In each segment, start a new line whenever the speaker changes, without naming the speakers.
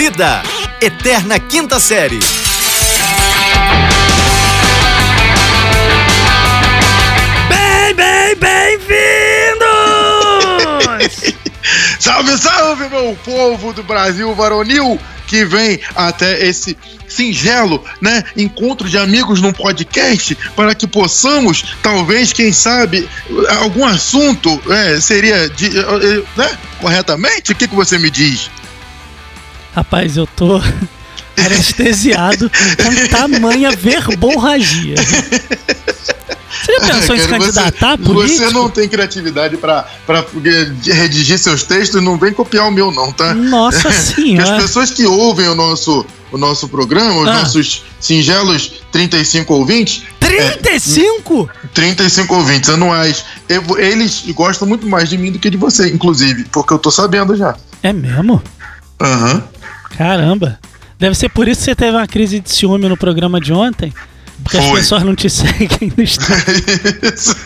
Vida, Eterna Quinta Série.
Bem, bem, bem-vindos!
Salve, salve, meu povo do Brasil varonil que vem até esse singelo, né, encontro de amigos num podcast para que possamos, talvez, quem sabe, algum assunto é, seria, de, né, corretamente? O que, que você me diz?
Rapaz, eu tô anestesiado com tamanha verborragia. Você já pensou em se candidatar
você,
político?
Você não tem criatividade pra, pra redigir seus textos, não vem copiar o meu, não, tá?
Nossa senhora.
as pessoas que ouvem o nosso, o nosso programa, os
Ah.
nossos singelos 35 ouvintes,
35?
35 ouvintes anuais, eu- eles gostam muito mais de mim do que de você, inclusive, porque eu tô sabendo já.
É mesmo?
Aham.
Caramba. Deve ser por isso que você teve uma crise de ciúme no programa de ontem. Porque as
Foi.
pessoas não te seguem no Instagram.
Isso.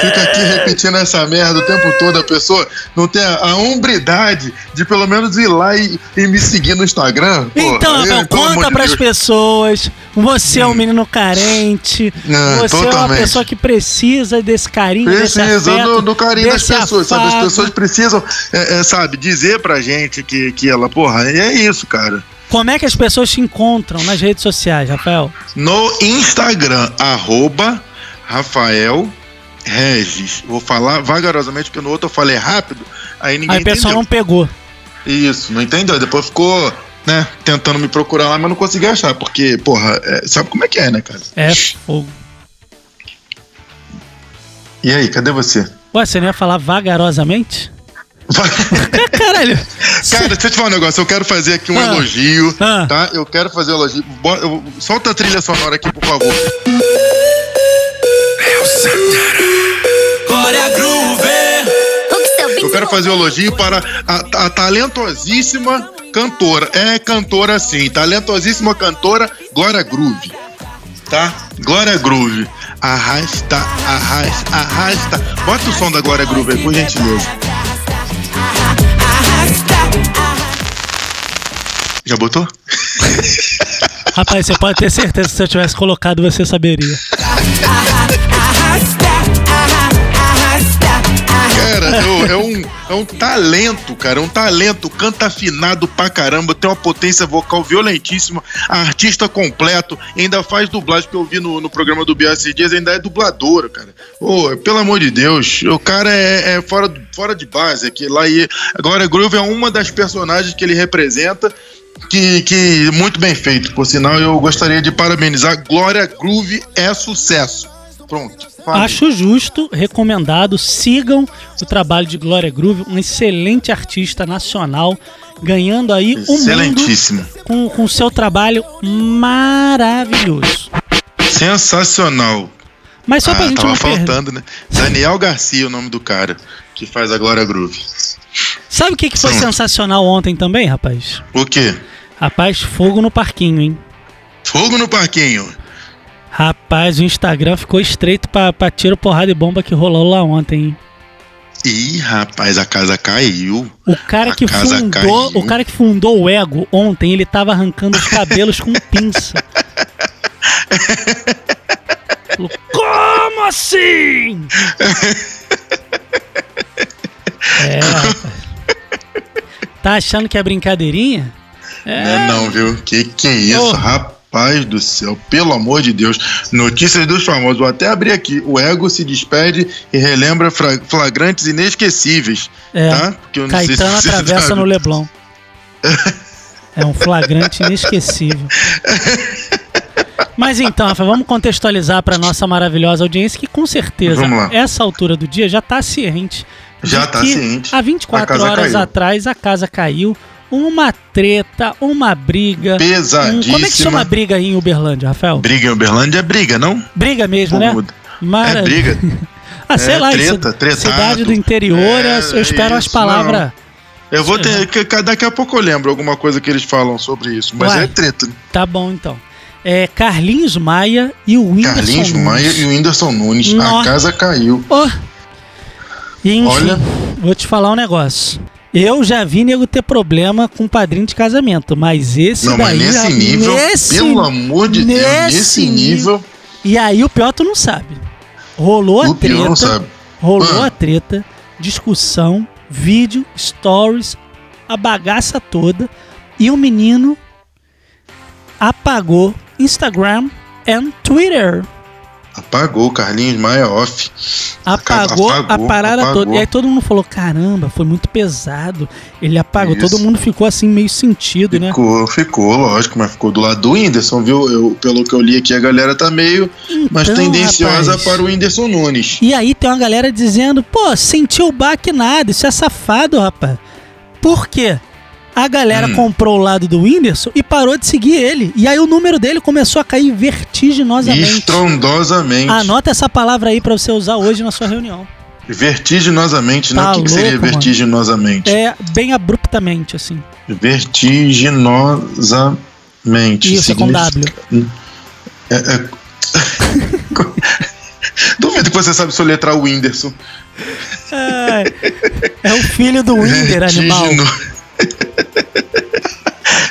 Fica aqui repetindo essa merda o tempo todo. A pessoa não tem a, a hombridade de pelo menos ir lá e, e me seguir no Instagram. Pô,
Então, Rafael,
pelo amor
conta
de
pras
Deus.
pessoas. Você é um menino carente. Você é uma
totalmente.
pessoa que precisa desse carinho, desse
Precisa
afeto,
do, do carinho das
desse
pessoas, sabe? As pessoas precisam, é, é, sabe, dizer pra gente que, que ela, porra, é isso, cara.
Como é que as pessoas te encontram nas redes sociais, Rafael?
No Instagram, arroba Rafael Regis. Vou falar vagarosamente, porque no outro eu falei rápido, aí ninguém
Aí o pessoal não pegou.
Isso, não entendeu. Depois ficou, né, tentando me procurar lá, mas não consegui achar, porque, porra, é, sabe como é que é, né, cara?
É fogo.
E aí, cadê você?
Ué, você não ia falar vagarosamente? Caralho.
Cara, deixa eu te falar um negócio. Eu quero fazer aqui um
Ah.
elogio,
Ah.
tá? Eu quero fazer um elogio. Bo- eu- Solta a trilha sonora aqui, por favor. Eu quero fazer um elogio para a, a talentosíssima cantora. É cantora sim, talentosíssima cantora Glória Groove. Tá? Glória Groove. Arrasta, arrasta, arrasta. Bota o som da Glória Groove aí, por gentileza. Já botou?
Rapaz, você pode ter certeza que se eu tivesse colocado, você saberia.
Cara, eu- é, um, é um talento, cara. É um talento. Canta afinado pra caramba. Tem uma potência vocal violentíssima. Artista completo. Ainda faz dublagem que eu vi no, no programa do esses dias. Ainda é dubladora, cara. Ô, pelo amor de Deus. O cara é, é fora, fora de base aqui. Lá e agora Groove é uma das personagens que ele representa. Que, que muito bem feito. Por sinal, eu gostaria de parabenizar. Glória Groove é sucesso. Pronto. Falei.
Acho justo, recomendado, sigam o trabalho de Glória Groove, um excelente artista nacional, ganhando aí o mundo com com seu trabalho maravilhoso.
Sensacional.
Mas só pra
ah,
gente
tava
não perder.
faltando, né? Daniel Garcia, o nome do cara, que faz a Glória Groove.
Sabe o que, que foi
Sim.
sensacional ontem também, rapaz?
O quê?
Rapaz, fogo no parquinho, hein?
Fogo no parquinho.
Rapaz, o Instagram ficou estreito pra, pra tiro, porrada e bomba que rolou lá ontem, hein?
Ih, rapaz, a casa caiu.
O cara
A
que fundou,
caiu.
o cara que fundou o Ego ontem, ele tava arrancando os cabelos com pinça. Como assim? É, rapaz. Tá achando que é brincadeirinha?
Não é não, viu? Que que é isso,
Oh.
rapaz do céu. Pelo amor de Deus. Notícias dos famosos. Vou até abrir aqui. O ego se despede e relembra flagrantes inesquecíveis.
É.
Tá? Se
Caetano
você
atravessa
sabe.
no Leblon. É um flagrante inesquecível. Mas então, Rafa, vamos contextualizar para nossa maravilhosa audiência que com certeza, essa altura do dia já tá ciente.
Já tá
que
ciente.
Há 24
A casa
horas
caiu.
atrás a casa caiu. Uma treta, uma briga. um-
Pesadíssima.
como é que chama a briga aí em Uberlândia, Rafael?
Briga em Uberlândia é briga, não?
Briga mesmo, né? Mara-
É briga.
Ah, sei
É,
lá,
treta, tretato.
cidade do interior,
É,
eu espero as
isso,
palavras.
Eu vou
Sei
ter. que- Daqui a pouco eu lembro alguma coisa que eles falam sobre isso. Mas
Uai.
é treta. né?
Tá bom, então. É Carlinhos Maia e o Whindersson
Carlinhos
Nunes.
Maia e o Whindersson Nunes.
Nossa.
A casa caiu.
Ó. E, enfim,
Olha.
vou te falar um negócio. Eu já vi nego ter problema com padrinho de casamento, mas esse
Não,
daí...
mas nesse
já-
nível,
nesse-
pelo amor de Deus,
nesse
nesse nível,
E aí o pior tu não sabe. Rolou a
o pior
treta,
não sabe.
rolou
Ah.
a treta, discussão, vídeo, stories, a bagaça toda, e o menino apagou Instagram e Twitter.
Apagou, Carlinhos Maia off.
Apagou, a
Apagou,
parada
apagou.
toda. E aí todo mundo falou: caramba, foi muito pesado. Ele apagou.
Isso.
Todo mundo ficou assim, meio sentido, né?
Ficou, ficou, lógico, mas ficou do lado do Whindersson, viu? Eu, pelo que eu li aqui, a galera tá meio mais
Então,
tendenciosa
rapaz.
para o Whindersson Nunes.
E aí tem uma galera dizendo: pô, sentiu o baque nada, isso é safado, rapaz. Por quê? A galera
Hum.
comprou o lado do Whindersson e parou de seguir ele. E aí o número dele começou a cair vertiginosamente.
Estrondosamente.
Anota essa palavra aí pra você usar hoje na sua reunião.
Vertiginosamente, né?
Tá
o que, seria
mano.
vertiginosamente?
É bem abruptamente, assim.
Vertiginosamente.
Isso, é com W.
É, é... Duvido que você sabe soletrar o Whindersson.
É, é o filho do Winder, animal.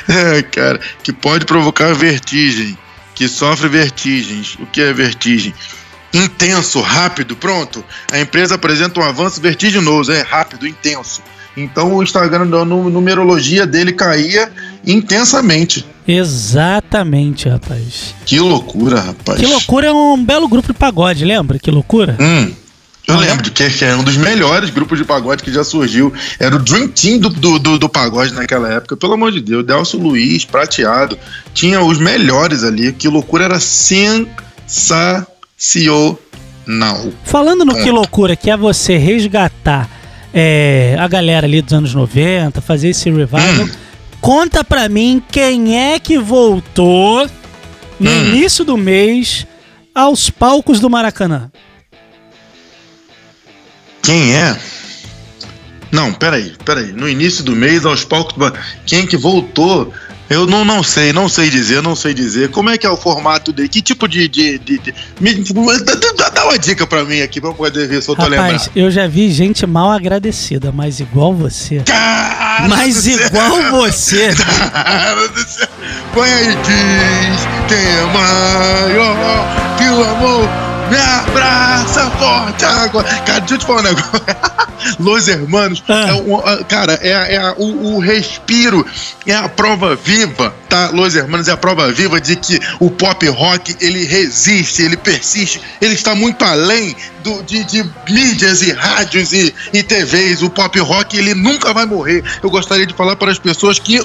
É, cara, que pode provocar vertigem, que sofre vertigens. O que é vertigem? Intenso, rápido, pronto. A empresa apresenta um avanço vertiginoso, é rápido, intenso. Então o Instagram, a nu- numerologia dele caía intensamente.
Exatamente, rapaz.
Que loucura, rapaz.
Que loucura é um belo grupo de pagode, lembra? Que loucura?
Hum, eu
é?
lembro de que, que era um dos melhores grupos de pagode que já surgiu. Era o Dream Team do, do, do, do pagode naquela época. Pelo amor de Deus, Delcio Luiz, Prateado. Tinha os melhores ali. Que loucura, era sensacional.
Falando no
Ponto.
que loucura, que é você resgatar é, a galera ali dos anos 90, fazer esse revival.
Hum.
Conta pra mim quem é que voltou no
Hum.
início do mês aos palcos do Maracanã.
Quem é? Não, peraí, peraí. No início do mês, aos palcos. Quem que voltou? Eu não, não sei, não sei dizer, não sei dizer. Como é que é o formato dele? Que tipo de. de, de- de- me- dá, dá- uma dica pra mim aqui pra eu poder ver se eu tô
Rapaz,
lembrado.
eu já vi gente mal agradecida, mas igual você.
Cara
Mas
do céu.
igual você.
Cara do céu. Põe aí, diz quem é maior que o amor. Me abraça forte agora. Cara, deixa eu te falar um negócio. Los Hermanos,
Ah.
é um, ah, cara, é, é o, o respiro, é a prova viva, tá? Los Hermanos é a prova viva de que o pop rock, ele resiste, ele persiste, ele está muito além do, de, de mídias e rádios e, e TVs. O pop rock, ele nunca vai morrer. Eu gostaria de falar para as pessoas que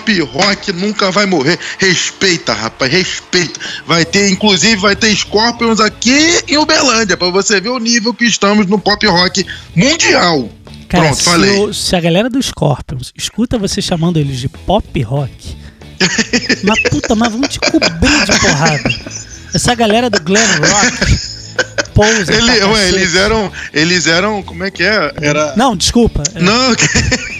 pop rock nunca vai morrer. Respeita, rapaz, respeita. Vai ter, inclusive, vai ter Scorpions aqui em Uberlândia, pra você ver o nível que estamos no pop rock mundial.
Cara,
Pronto,
se,
falei.
o- se a galera do Scorpions escuta você chamando eles de pop rock, mas puta, mas vão te cobrir de porrada. Essa galera do glam rock, pousa.
Ele, ué, eles eram, eles eram, como é que é? Era
Não, desculpa. É
Não,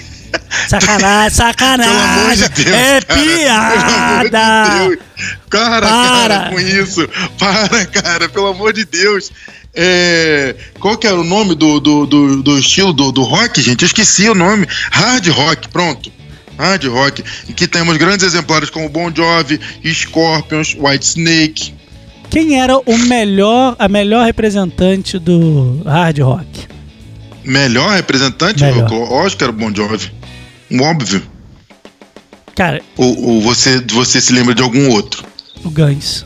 Sacanagem, sacanagem.
pelo amor de Deus.
é
cara.
piada.
Pelo amor de Deus. Cara,
Para.
cara, com isso. Para, cara, pelo amor de Deus. É, qual que era o nome do, do, do, do estilo do, do rock, gente? Eu esqueci o nome. Hard rock, pronto. Hard rock. Em que temos grandes exemplares como Bon Jovi, Scorpions, White Snake.
Quem era o melhor, a melhor representante do hard rock?
Melhor representante?
Melhor.
Eu lógico que era o Bon Jovi. Óbvio.
Cara,
Ou, ou você, você se lembra de algum outro?
o Guns.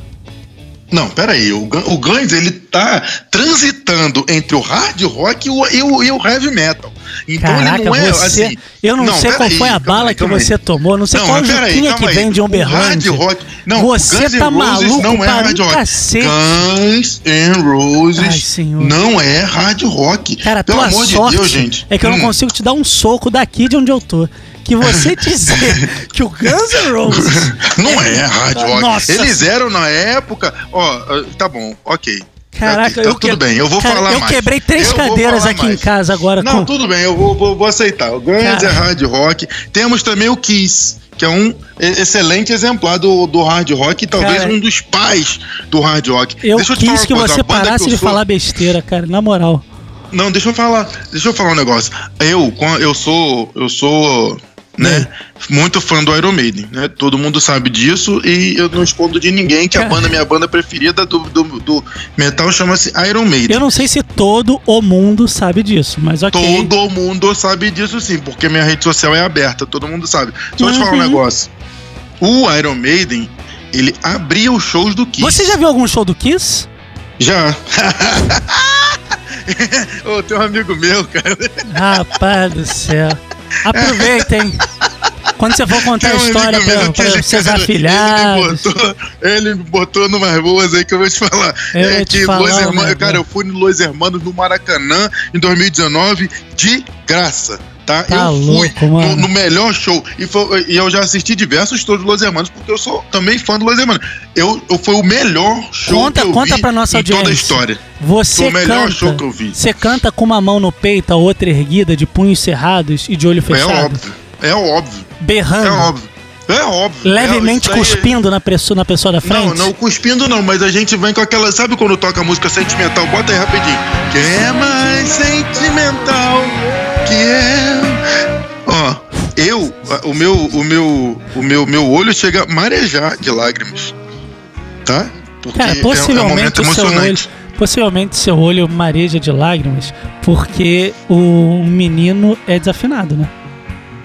Não, peraí, o, o Guns ele tá transitando entre o hard rock e o, e o, e o heavy metal. Então
Caraca,
ele não é
você.
assim.
eu não, sei qual
peraí,
foi a bala
aí,
que
calma aí.
você tomou, não sei
Não,
qual juquinha que
aí.
vem de
O hard
Uberlândia.
rock. Não,
Você tá maluco
não é
para
hard rock.
cacete.
Guns N' Roses
Ai,
não é hard rock.
Cara,
Pelo
tua
amor
sorte
de Deus, gente.
é que eu não
Hum.
consigo te dar um soco daqui de onde eu tô. Que você dizer que o Guns N' Roses
Não é hard rock.
Nossa.
Eles eram na época. Ó, ah, tá bom, ok.
Caraca,
tá
eu
tudo
que-
bem, eu vou
Cara,
falar
eu
mais.
quebrei três
Eu
cadeiras aqui em
mais.
casa agora
Não,
com-
tudo bem, eu vou, vou, vou aceitar. O Guns é hard rock. Temos também o Kiss, que é um excelente exemplar do, do hard rock e talvez
Cara.
um dos pais do hard rock.
Eu
falar
quis que você parasse
eu
de
sou-
falar besteira, cara, na moral.
Não, deixa eu falar. Deixa eu falar um negócio. Eu, eu sou. Eu sou. Né? Muito fã do Iron Maiden, né? Todo mundo sabe disso e eu não escondo de ninguém que a banda, minha banda preferida do, do, do metal chama-se Iron Maiden.
Eu não sei se todo o mundo sabe disso, mas ok.
Todo mundo sabe disso sim, porque minha rede social é aberta, todo mundo sabe. Só te falar um
Uhum.
negócio. O Iron Maiden, ele abria os shows do Kiss.
Você já viu algum show do Kiss?
Já. Ô, tem um amigo meu, cara.
Rapaz do céu. Aproveitem. Quando você for contar a história pra, pra
ele-
seus
Ele me,
afilhados.
botou, ele me botou numas boas aí que eu vou te falar.
Eu
é que
falar
Los Hermanos, cara, eu fui no Los Hermanos no Maracanã em 2019 de graça. Tá?
Tá
eu fui
louco, mano.
no, no melhor show. E, foi- e eu já assisti diversos shows do Los Hermanos, porque eu sou também fã do Los Hermanos. Eu, eu foi o melhor show
Conta-
que eu
conta
vi
pra nossa
em toda a
audiência.
história.
Você
Foi o melhor
canta.
show que eu vi.
Você canta com uma mão no peito, a outra erguida, de punhos cerrados e de olho
É
fechado.
óbvio. É óbvio.
Berrando.
É óbvio. É óbvio.
Levemente
É,
cuspindo na pessoa, na pessoa da frente.
Não, não cuspindo não, mas a gente vem com aquela. Sabe quando toca música sentimental? Bota aí rapidinho. Que é mais sentimental que é. Ó, eu, o meu, o meu, o meu, meu olho chega a marejar de lágrimas. Tá? Porque
Cara,
é, é um
possivelmente o seu olho, possivelmente seu olho mareja de lágrimas porque o menino é desafinado, né?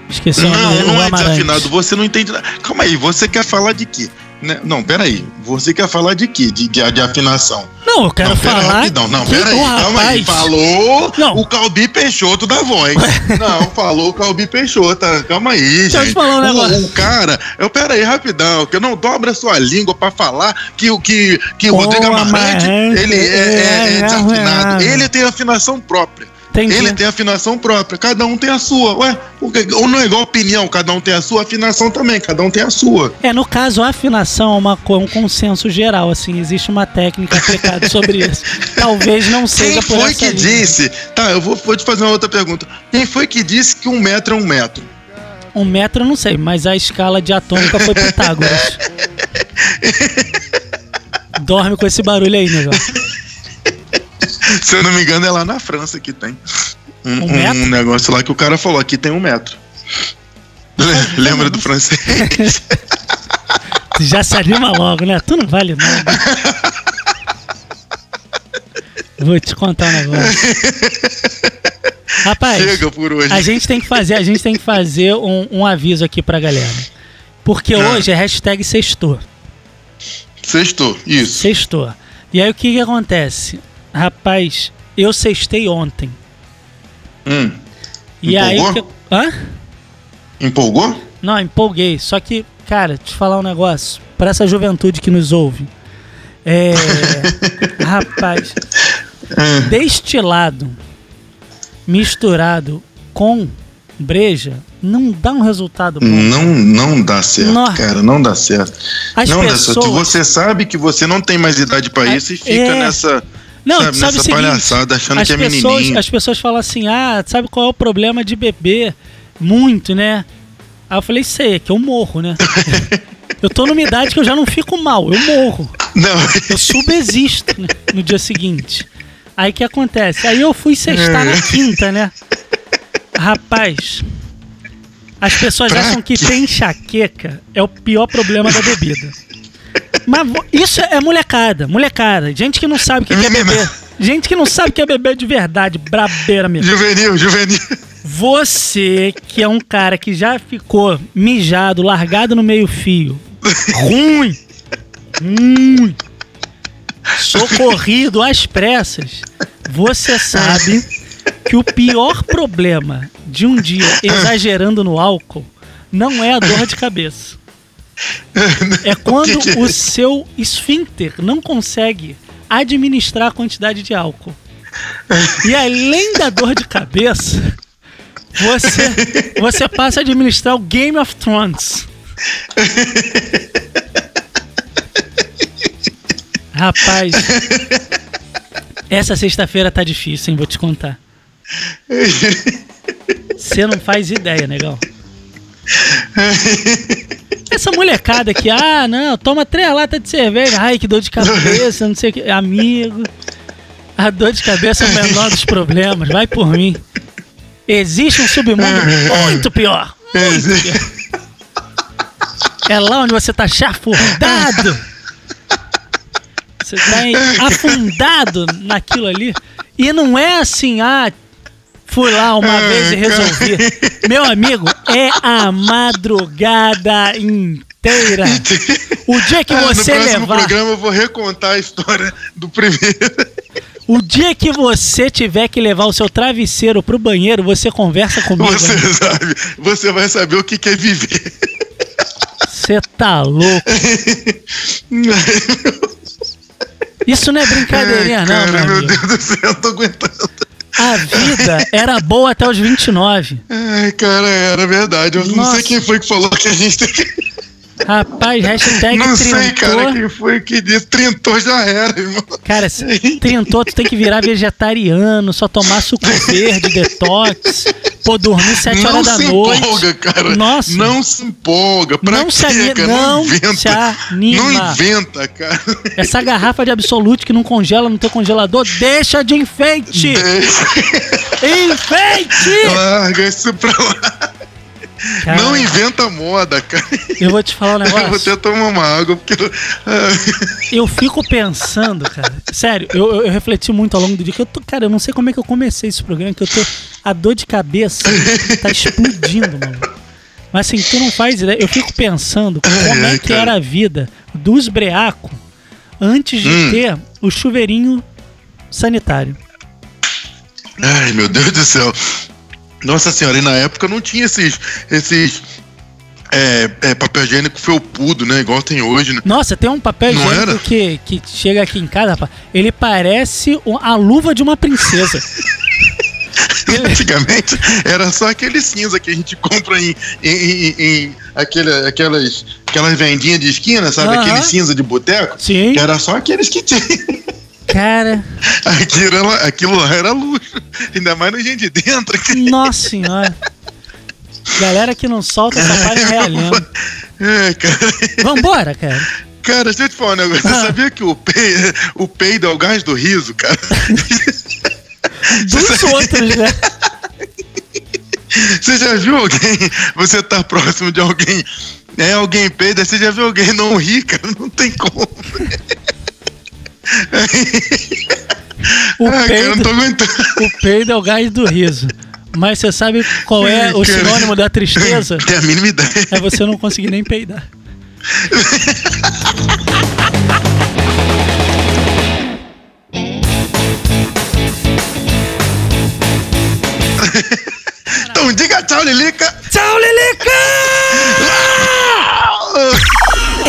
Esqueci o nome
Não, não é
Amarante.
desafinado. Você não entende nada. Calma aí, você quer falar de quê? Né? Não, peraí. Você quer falar de quê? De, de, de afinação.
Não, eu quero
não, pera
falar.
rapidão. Não,
que
pera aí,
o
calma aí.
rapaz-
Falou
Não.
o Calbi Peixoto da voz. não, falou o Calbi Peixoto. Calma aí,
Deixa eu
gente.
te falar um
o,
negócio.
o cara, eu pera aí, rapidão, que eu não dobra sua língua pra falar que, o que, que Rodrigo Amarante, ele é, é- é
é,
desafinado.
é, é.
Ele tem afinação própria.
Entendi.
Ele tem afinação própria, cada um tem a sua. Ué, ou não é igual opinião, cada um tem a sua, afinação também, cada um tem a sua.
É, no caso, a afinação é uma, co- um consenso geral, assim, existe uma técnica aplicada sobre isso. Talvez não seja
Quem
por
foi que
linha.
disse? Tá, eu vou, vou te fazer uma outra pergunta. Quem foi que disse que um metro é um metro?
Um metro eu não sei, mas a escala de atômica foi Pitágoras. Dorme com esse barulho aí, negócio.
Se eu não me engano, é lá na França que tem. Um,
Um
um negócio lá que o cara falou: aqui tem um metro. Le- Lembra do francês?
Tu já se anima logo, né? Tu não vale nada. Vou te contar um negócio. Rapaz,
Chega por hoje.
a gente tem que fazer, a gente tem que fazer um, um aviso aqui pra galera. Porque
Ah.
hoje é hashtag sextou.
Sextou, isso.
Sextou. E aí o que que acontece? Rapaz, eu sextei ontem.
Hum.
E aí que... Hã?
Empolgou?
Não, empolguei. Só que, cara, te falar um negócio. Pra essa juventude que nos ouve. É. rapaz.
É.
Destilado misturado com breja não dá um resultado bom.
Não, não dá certo,
Nó.
cara, não dá certo.
As
não dá certo.
pessoas.
Você sabe que você não tem mais idade pra
Ah,
isso e fica
é.
nessa,
Não,
sabe,
sabe seguinte,
palhaçada achando
as
que é
pessoas,
menininho.
as pessoas falam assim: ah, sabe qual é o problema de beber muito, né? Aí eu falei: sei, é que eu morro, né? eu tô numa idade que eu já não fico mal, eu morro.
Não,
Eu subexisto né, no dia seguinte. Aí que acontece? Aí eu fui sextar
É.
na quinta, né? Rapaz, as pessoas
Pra
acham que
quê?
ter enxaqueca é o pior problema da bebida. Mas isso é molecada, molecada. Gente que não sabe o que, que é beber. Gente que não sabe o que é beber de verdade, brabeira mesmo.
juvenil, juvenil.
Você que é um cara que já ficou mijado, largado no meio fio, ruim, ruim, socorrido às pressas, você sabe que o pior problema de um dia exagerando no álcool não é a dor de cabeça. É quando
que que é?
o seu esfíncter não consegue administrar a quantidade de álcool. E além da dor de cabeça, você, você passa a administrar o Game of Thrones. Rapaz, essa sexta-feira tá difícil, hein? Vou te contar. Você não faz ideia, negão. Essa molecada que, ah, não, toma três latas de cerveja. Ai, que dor de cabeça, não sei o que. Amigo. A dor de cabeça é o menor dos problemas, vai por mim. Existe um submundo muito pior. Muito pior. É lá onde você tá chafurdado. Você tá afundado naquilo ali. E não é assim, ah, fui lá uma vez e resolvi. Meu amigo, é a madrugada inteira. O dia que
Ah,
você
no próximo
levar.
programa eu vou recontar a história do primeiro.
O dia que você tiver que levar o seu travesseiro pro banheiro, você conversa comigo.
Você
né?
sabe, você vai saber o que que é viver.
Você tá louco. Isso não é brincadeirinha,
Ai,
não,
cara,
meu
meu
amigo.
Deus do céu, eu tô aguentando.
A vida era boa até os 29.
Ai, cara, era verdade. Eu não
Nossa.
sei quem foi que falou que a gente tem que.
Rapaz, hashtag
Não sei, cara, quem foi que disse. Trintou já era, irmão.
Cara, se trintou, tu tem que virar vegetariano, só tomar suco verde, detox, pô, dormir 7
não
horas da
se
noite.
empolga, cara.
Nossa.
Não se empolga. Pra
Não se
quê,
ani-
cara?
não
inventa.
se anima.
Não inventa, cara.
Essa garrafa de absolute que não congela no teu congelador, deixa de enfeite! Enfeite!
Larga isso pra lá.
Cara,
Não inventa moda, cara.
eu vou te falar um
Eu vou
negócio.
até tomar uma água, porque. Ah,
Eu fico pensando, cara. Sério, eu, eu- refleti muito ao longo do dia. Que eu tô, cara, eu não sei como é que eu comecei esse programa, que eu tô. A dor de cabeça tá explodindo, mano. Mas assim, tu não faz ideia. Eu fico pensando como é que era a vida dos breacos antes de
Hum.
ter o chuveirinho sanitário.
Ai, meu Deus do céu. Nossa senhora, e na época não tinha esses. esses é, é, papel higiênico felpudo, né? Igual tem hoje, né?
Nossa, tem um papel
Não
higiênico
era?
que, que chega aqui em casa, rapaz. Ele parece a luva de uma princesa. Ele-
Antigamente era só aquele cinza que a gente compra em, em, em- em aquele, aquelas, aquelas vendinhas de esquina, sabe?
Aham.
Aquele cinza de boteco.
Sim.
Era só aqueles que tinha.
Cara,
Aquilo, era- aquilo lá era luxo. Ainda mais no gente de dentro.
nossa senhora. Galera que não solta só para realhando.
É, cara.
Vambora, cara.
Cara, deixa eu te falar um negócio.
Ah.
Você sabia que o, pe... o peido é o gás do riso, cara?
Dos outros, né?
Você já viu alguém? Você tá próximo de alguém. É, alguém peida, você já viu alguém não rir, cara? Não tem como.
O
não
peido, o peido é o gás do riso. Mas você sabe qual é o
Cara.
sinônimo da tristeza?
Tem a mínima ideia.
É você não conseguir nem peidar.
Então diga tchau, Lilica.
Tchau, Lilica!